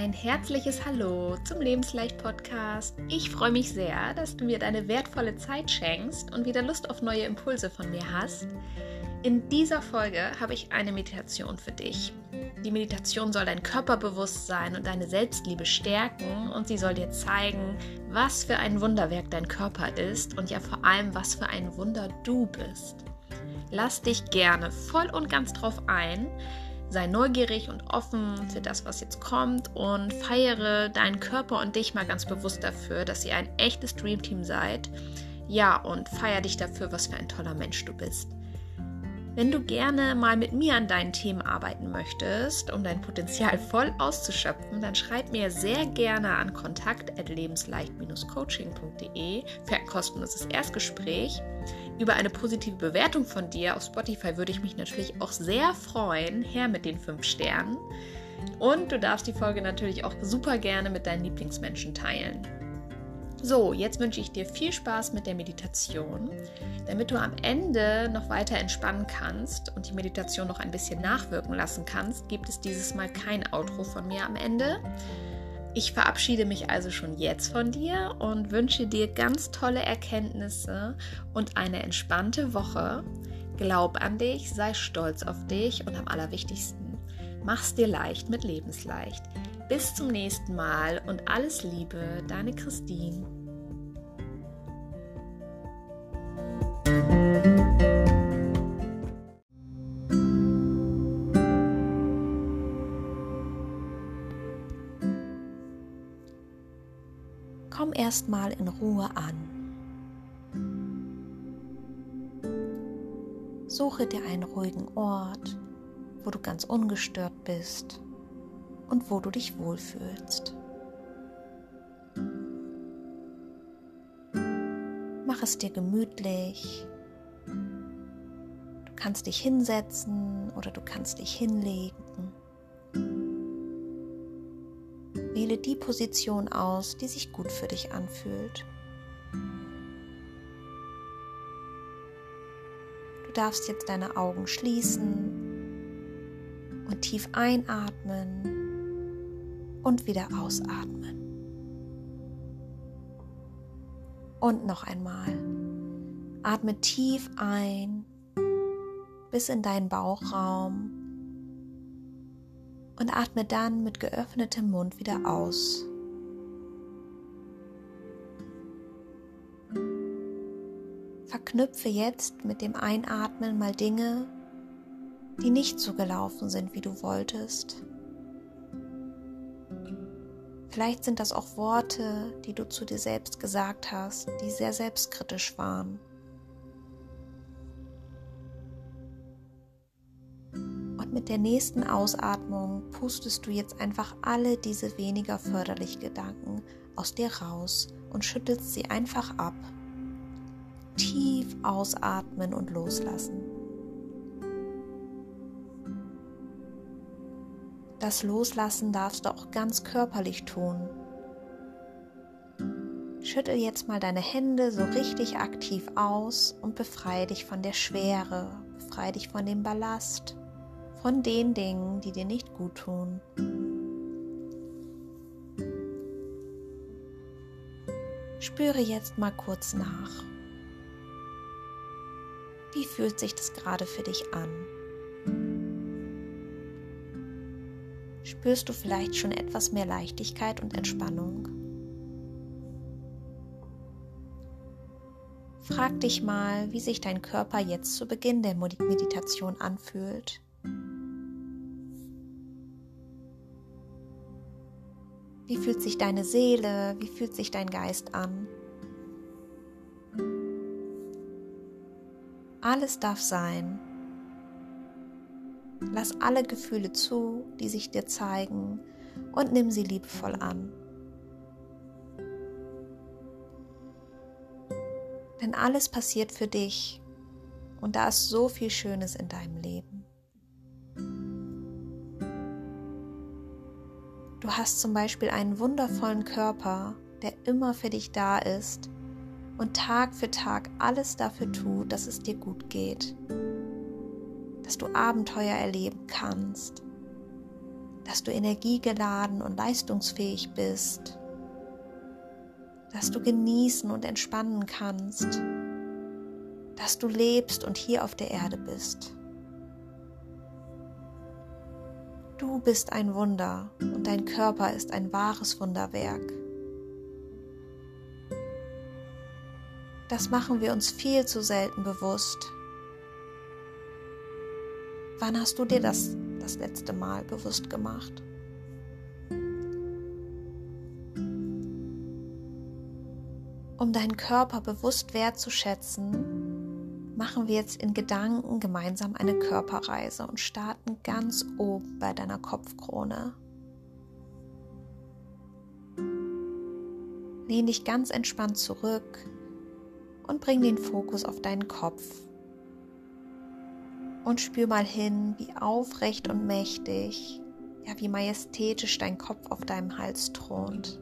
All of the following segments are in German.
ein herzliches Hallo zum Lebensleicht Podcast. Ich freue mich sehr, dass du mir deine wertvolle Zeit schenkst und wieder Lust auf neue Impulse von mir hast. In dieser Folge habe ich eine Meditation für dich. Die Meditation soll dein Körperbewusstsein und deine Selbstliebe stärken und sie soll dir zeigen, was für ein Wunderwerk dein Körper ist und ja vor allem, was für ein Wunder du bist. Lass dich gerne voll und ganz drauf ein sei neugierig und offen für das, was jetzt kommt und feiere deinen Körper und dich mal ganz bewusst dafür, dass ihr ein echtes Dreamteam seid. Ja, und feier dich dafür, was für ein toller Mensch du bist. Wenn du gerne mal mit mir an deinen Themen arbeiten möchtest, um dein Potenzial voll auszuschöpfen, dann schreib mir sehr gerne an kontakt@lebensleicht-coaching.de für ein kostenloses Erstgespräch. Über eine positive Bewertung von dir auf Spotify würde ich mich natürlich auch sehr freuen, her mit den fünf Sternen. Und du darfst die Folge natürlich auch super gerne mit deinen Lieblingsmenschen teilen. So, jetzt wünsche ich dir viel Spaß mit der Meditation. Damit du am Ende noch weiter entspannen kannst und die Meditation noch ein bisschen nachwirken lassen kannst, gibt es dieses Mal kein Outro von mir am Ende. Ich verabschiede mich also schon jetzt von dir und wünsche dir ganz tolle Erkenntnisse und eine entspannte Woche. Glaub an dich, sei stolz auf dich und am allerwichtigsten, mach's dir leicht mit Lebensleicht. Bis zum nächsten Mal und alles Liebe, deine Christine. Komm erstmal in Ruhe an. Suche dir einen ruhigen Ort, wo du ganz ungestört bist und wo du dich wohlfühlst. Mach es dir gemütlich. Du kannst dich hinsetzen oder du kannst dich hinlegen. Wähle die Position aus, die sich gut für dich anfühlt. Du darfst jetzt deine Augen schließen und tief einatmen und wieder ausatmen. Und noch einmal. Atme tief ein bis in deinen Bauchraum und atme dann mit geöffnetem Mund wieder aus. Verknüpfe jetzt mit dem Einatmen mal Dinge, die nicht so gelaufen sind, wie du wolltest. Vielleicht sind das auch Worte, die du zu dir selbst gesagt hast, die sehr selbstkritisch waren. Und mit der nächsten Ausatmung pustest du jetzt einfach alle diese weniger förderlichen Gedanken aus dir raus und schüttelst sie einfach ab. Tief ausatmen und loslassen. Das Loslassen darfst du auch ganz körperlich tun. Schüttel jetzt mal deine Hände so richtig aktiv aus und befreie dich von der Schwere, befreie dich von dem Ballast, von den Dingen, die dir nicht gut tun. Spüre jetzt mal kurz nach. Wie fühlt sich das gerade für dich an? Spürst du vielleicht schon etwas mehr Leichtigkeit und Entspannung? Frag dich mal, wie sich dein Körper jetzt zu Beginn der Meditation anfühlt. Wie fühlt sich deine Seele, wie fühlt sich dein Geist an? Alles darf sein. Lass alle Gefühle zu, die sich dir zeigen, und nimm sie liebevoll an. Denn alles passiert für dich und da ist so viel Schönes in deinem Leben. Du hast zum Beispiel einen wundervollen Körper, der immer für dich da ist und Tag für Tag alles dafür tut, dass es dir gut geht dass du Abenteuer erleben kannst, dass du energiegeladen und leistungsfähig bist, dass du genießen und entspannen kannst, dass du lebst und hier auf der Erde bist. Du bist ein Wunder und dein Körper ist ein wahres Wunderwerk. Das machen wir uns viel zu selten bewusst. Wann hast du dir das das letzte Mal bewusst gemacht? Um deinen Körper bewusst wertzuschätzen, machen wir jetzt in Gedanken gemeinsam eine Körperreise und starten ganz oben bei deiner Kopfkrone. Lehn dich ganz entspannt zurück und bring den Fokus auf deinen Kopf und spür mal hin, wie aufrecht und mächtig, ja, wie majestätisch dein Kopf auf deinem Hals thront.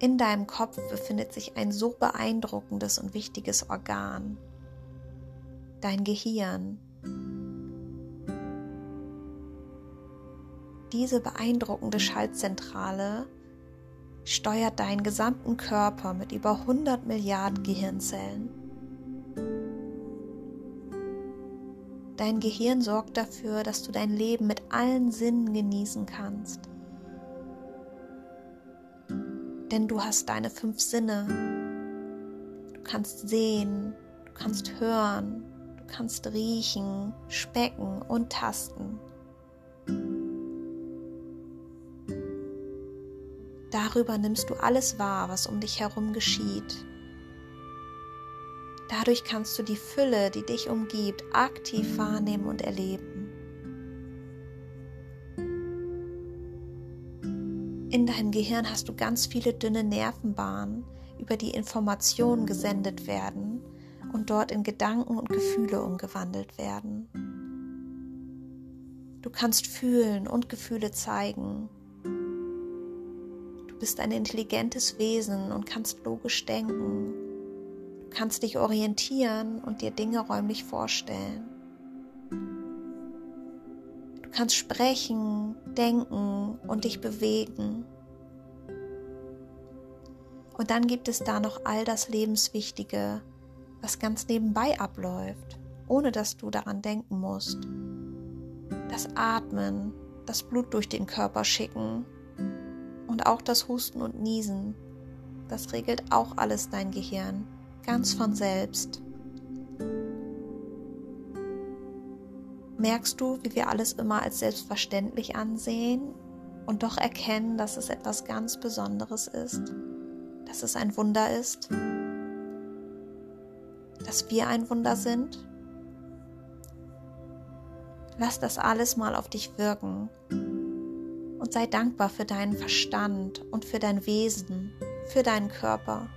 In deinem Kopf befindet sich ein so beeindruckendes und wichtiges Organ, dein Gehirn. Diese beeindruckende Schaltzentrale steuert deinen gesamten Körper mit über 100 Milliarden Gehirnzellen. Dein Gehirn sorgt dafür, dass du dein Leben mit allen Sinnen genießen kannst. Denn du hast deine fünf Sinne. Du kannst sehen, du kannst hören, du kannst riechen, specken und tasten. Darüber nimmst du alles wahr, was um dich herum geschieht. Dadurch kannst du die Fülle, die dich umgibt, aktiv wahrnehmen und erleben. In deinem Gehirn hast du ganz viele dünne Nervenbahnen, über die Informationen gesendet werden und dort in Gedanken und Gefühle umgewandelt werden. Du kannst fühlen und Gefühle zeigen. Du bist ein intelligentes Wesen und kannst logisch denken kannst dich orientieren und dir Dinge räumlich vorstellen. Du kannst sprechen, denken und dich bewegen. Und dann gibt es da noch all das Lebenswichtige, was ganz nebenbei abläuft, ohne dass du daran denken musst. Das Atmen, das Blut durch den Körper schicken und auch das Husten und Niesen, das regelt auch alles dein Gehirn ganz von selbst. Merkst du, wie wir alles immer als selbstverständlich ansehen und doch erkennen, dass es etwas ganz Besonderes ist, dass es ein Wunder ist, dass wir ein Wunder sind? Lass das alles mal auf dich wirken und sei dankbar für deinen Verstand und für dein Wesen, für deinen Körper.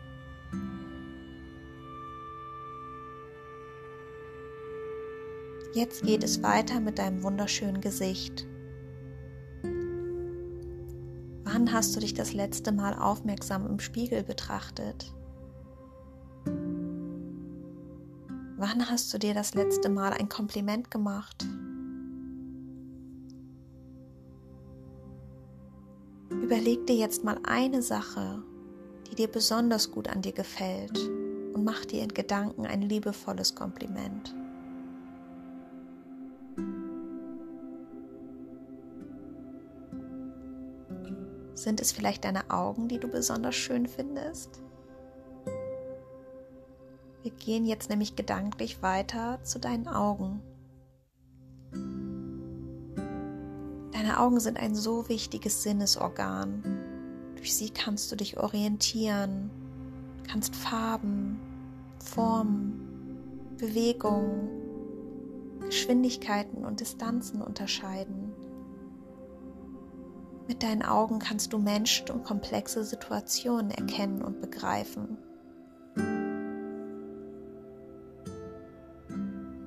Jetzt geht es weiter mit deinem wunderschönen Gesicht. Wann hast du dich das letzte Mal aufmerksam im Spiegel betrachtet? Wann hast du dir das letzte Mal ein Kompliment gemacht? Überleg dir jetzt mal eine Sache, die dir besonders gut an dir gefällt und mach dir in Gedanken ein liebevolles Kompliment. Sind es vielleicht deine Augen, die du besonders schön findest? Wir gehen jetzt nämlich gedanklich weiter zu deinen Augen. Deine Augen sind ein so wichtiges Sinnesorgan. Durch sie kannst du dich orientieren, kannst Farben, Formen, Bewegungen, Geschwindigkeiten und Distanzen unterscheiden. Mit deinen Augen kannst du Menschen und komplexe Situationen erkennen und begreifen.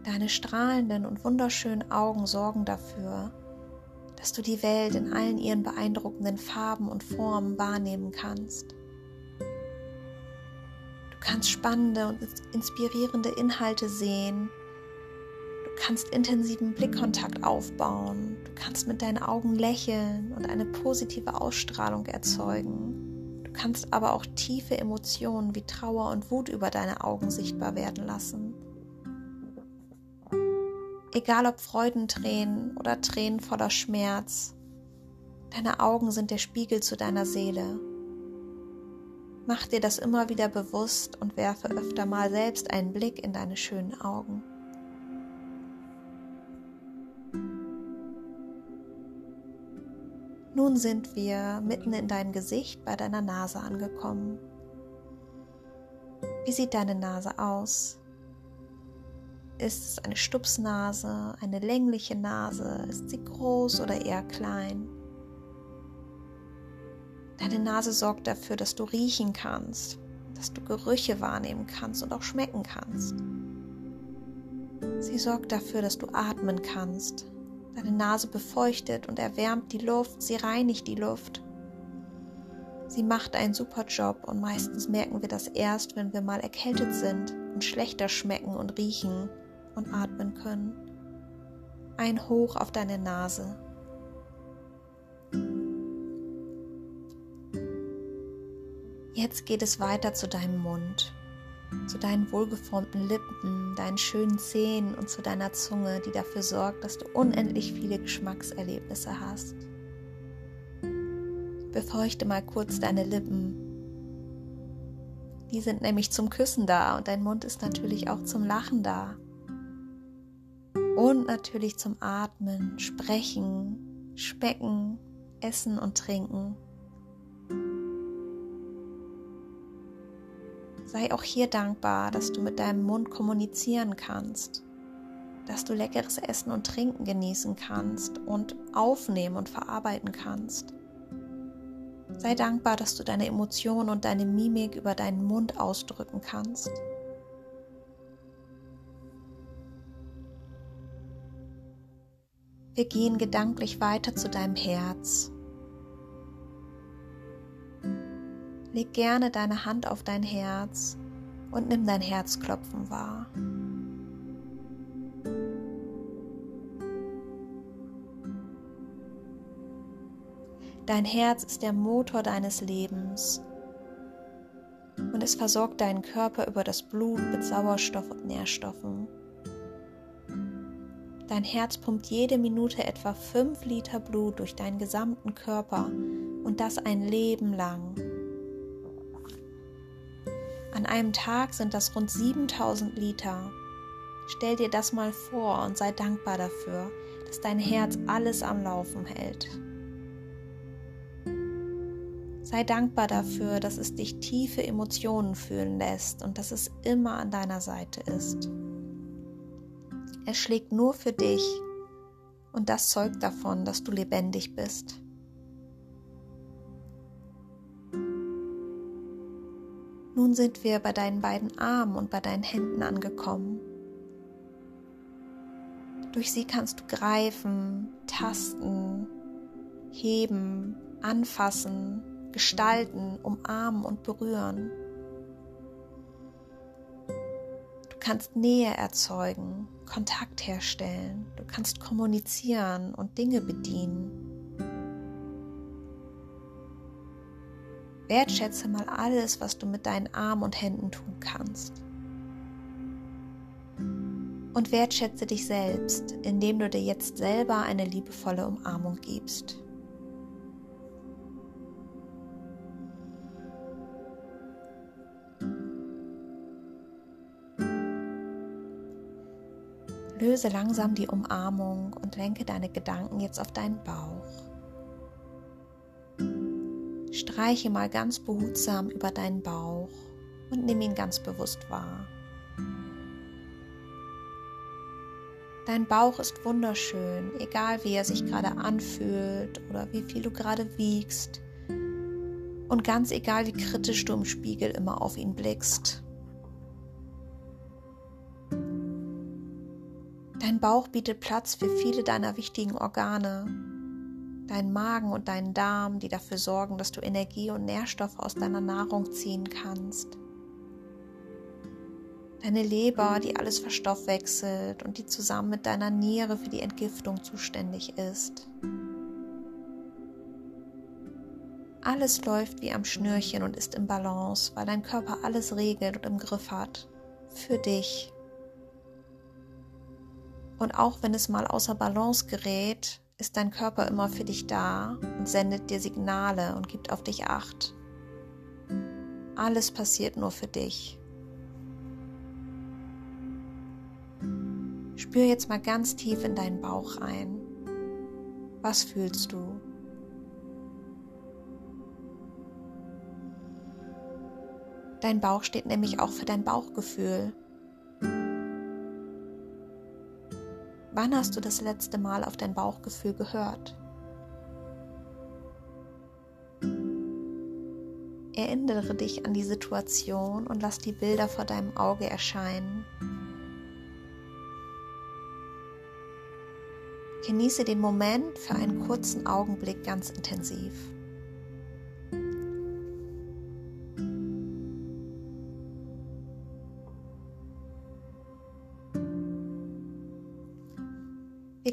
Deine strahlenden und wunderschönen Augen sorgen dafür, dass du die Welt in allen ihren beeindruckenden Farben und Formen wahrnehmen kannst. Du kannst spannende und inspirierende Inhalte sehen. Du kannst intensiven Blickkontakt aufbauen. Du kannst mit deinen Augen lächeln und eine positive Ausstrahlung erzeugen. Du kannst aber auch tiefe Emotionen wie Trauer und Wut über deine Augen sichtbar werden lassen. Egal ob Freudentränen oder Tränen voller Schmerz, deine Augen sind der Spiegel zu deiner Seele. Mach dir das immer wieder bewusst und werfe öfter mal selbst einen Blick in deine schönen Augen. Nun sind wir mitten in deinem Gesicht bei deiner Nase angekommen. Wie sieht deine Nase aus? Ist es eine Stupsnase, eine längliche Nase? Ist sie groß oder eher klein? Deine Nase sorgt dafür, dass du riechen kannst, dass du Gerüche wahrnehmen kannst und auch schmecken kannst. Sie sorgt dafür, dass du atmen kannst. Deine Nase befeuchtet und erwärmt die Luft, sie reinigt die Luft. Sie macht einen super Job und meistens merken wir das erst, wenn wir mal erkältet sind und schlechter schmecken und riechen und atmen können. Ein Hoch auf deine Nase. Jetzt geht es weiter zu deinem Mund, zu deinen wohlgeformten Lippen, deinen schönen Zähnen und zu deiner Zunge, die dafür sorgt, dass du unendlich viele Geschmackserlebnisse hast. Befeuchte mal kurz deine Lippen. Die sind nämlich zum Küssen da und dein Mund ist natürlich auch zum Lachen da und natürlich zum Atmen, Sprechen, Specken, Essen und Trinken. Sei auch hier dankbar, dass du mit deinem Mund kommunizieren kannst, dass du leckeres Essen und Trinken genießen kannst und aufnehmen und verarbeiten kannst. Sei dankbar, dass du deine Emotionen und deine Mimik über deinen Mund ausdrücken kannst. Wir gehen gedanklich weiter zu deinem Herz. Leg gerne deine Hand auf dein Herz und nimm dein Herzklopfen wahr. Dein Herz ist der Motor deines Lebens und es versorgt deinen Körper über das Blut mit Sauerstoff und Nährstoffen. Dein Herz pumpt jede Minute etwa 5 Liter Blut durch deinen gesamten Körper und das ein Leben lang. An einem Tag sind das rund 7000 Liter. Stell dir das mal vor und sei dankbar dafür, dass dein Herz alles am Laufen hält. Sei dankbar dafür, dass es dich tiefe Emotionen fühlen lässt und dass es immer an deiner Seite ist. Er schlägt nur für dich und das zeugt davon, dass du lebendig bist. Nun sind wir bei deinen beiden Armen und bei deinen Händen angekommen. Durch sie kannst du greifen, tasten, heben, anfassen, gestalten, umarmen und berühren. kannst Nähe erzeugen, Kontakt herstellen, du kannst kommunizieren und Dinge bedienen. Wertschätze mal alles, was du mit deinen Armen und Händen tun kannst. Und wertschätze dich selbst, indem du dir jetzt selber eine liebevolle Umarmung gibst. Löse langsam die Umarmung und lenke deine Gedanken jetzt auf deinen Bauch. Streiche mal ganz behutsam über deinen Bauch und nimm ihn ganz bewusst wahr. Dein Bauch ist wunderschön, egal wie er sich gerade anfühlt oder wie viel du gerade wiegst. Und ganz egal, wie kritisch du im Spiegel immer auf ihn blickst. Dein Bauch bietet Platz für viele deiner wichtigen Organe. Dein Magen und dein Darm, die dafür sorgen, dass du Energie und Nährstoffe aus deiner Nahrung ziehen kannst. Deine Leber, die alles verstoffwechselt und die zusammen mit deiner Niere für die Entgiftung zuständig ist. Alles läuft wie am Schnürchen und ist im Balance, weil dein Körper alles regelt und im Griff hat. Für dich. Und auch wenn es mal außer Balance gerät, ist dein Körper immer für dich da und sendet dir Signale und gibt auf dich acht. Alles passiert nur für dich. Spür jetzt mal ganz tief in deinen Bauch rein. Was fühlst du? Dein Bauch steht nämlich auch für dein Bauchgefühl. Wann hast du das letzte Mal auf dein Bauchgefühl gehört? Erinnere dich an die Situation und lass die Bilder vor deinem Auge erscheinen. Genieße den Moment für einen kurzen Augenblick ganz intensiv.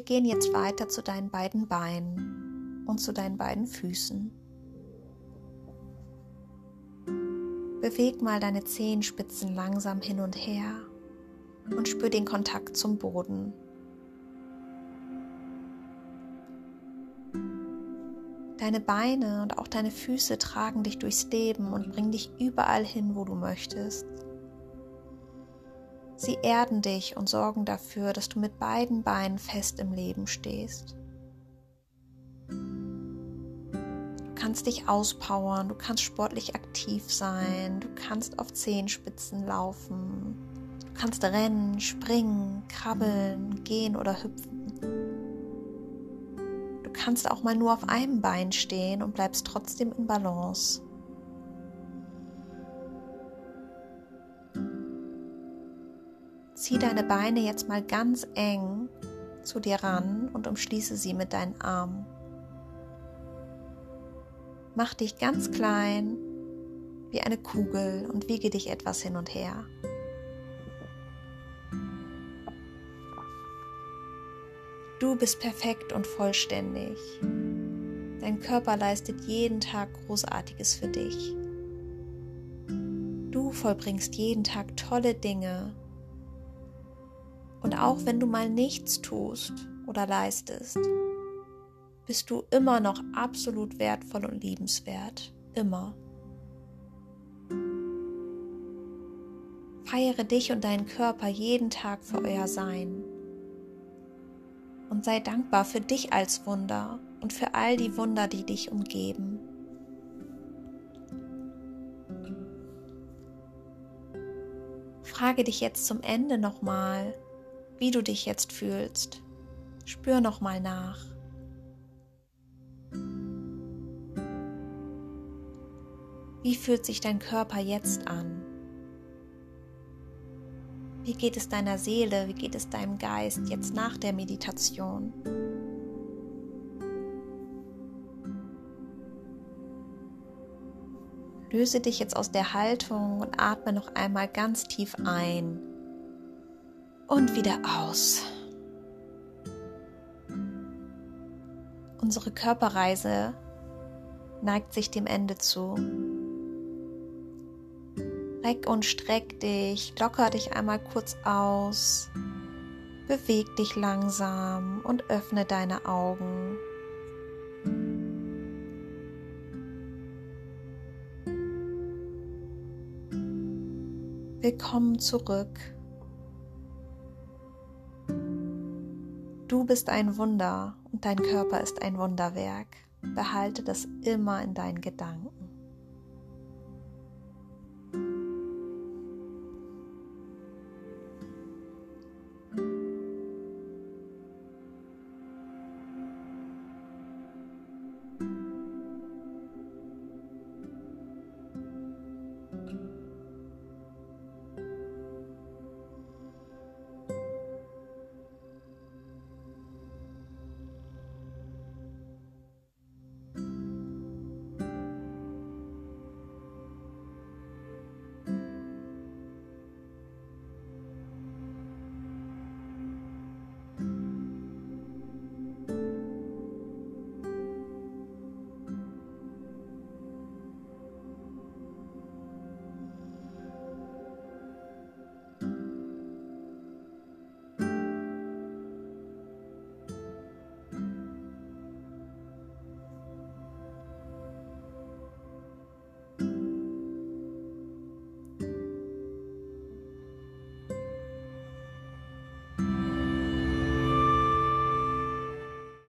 Gehen jetzt weiter zu deinen beiden Beinen und zu deinen beiden Füßen. Beweg mal deine Zehenspitzen langsam hin und her und spür den Kontakt zum Boden. Deine Beine und auch deine Füße tragen dich durchs Leben und bringen dich überall hin, wo du möchtest. Sie erden dich und sorgen dafür, dass du mit beiden Beinen fest im Leben stehst. Du kannst dich auspowern, du kannst sportlich aktiv sein, du kannst auf Zehenspitzen laufen, du kannst rennen, springen, krabbeln, gehen oder hüpfen. Du kannst auch mal nur auf einem Bein stehen und bleibst trotzdem in Balance. Zieh deine Beine jetzt mal ganz eng zu dir ran und umschließe sie mit deinen Armen. Mach dich ganz klein wie eine Kugel und wiege dich etwas hin und her. Du bist perfekt und vollständig. Dein Körper leistet jeden Tag Großartiges für dich. Du vollbringst jeden Tag tolle Dinge auch wenn du mal nichts tust oder leistest, bist du immer noch absolut wertvoll und liebenswert. Immer. Feiere dich und deinen Körper jeden Tag für euer Sein. Und sei dankbar für dich als Wunder und für all die Wunder, die dich umgeben. Frage dich jetzt zum Ende nochmal, wie du dich jetzt fühlst. Spür noch mal nach. Wie fühlt sich dein Körper jetzt an? Wie geht es deiner Seele, wie geht es deinem Geist jetzt nach der Meditation? Löse dich jetzt aus der Haltung und atme noch einmal ganz tief ein und wieder aus. Unsere Körperreise neigt sich dem Ende zu. Reck und streck dich, locker dich einmal kurz aus, beweg dich langsam und öffne deine Augen. Willkommen zurück. Du bist ein Wunder und dein Körper ist ein Wunderwerk. Behalte das immer in deinen Gedanken.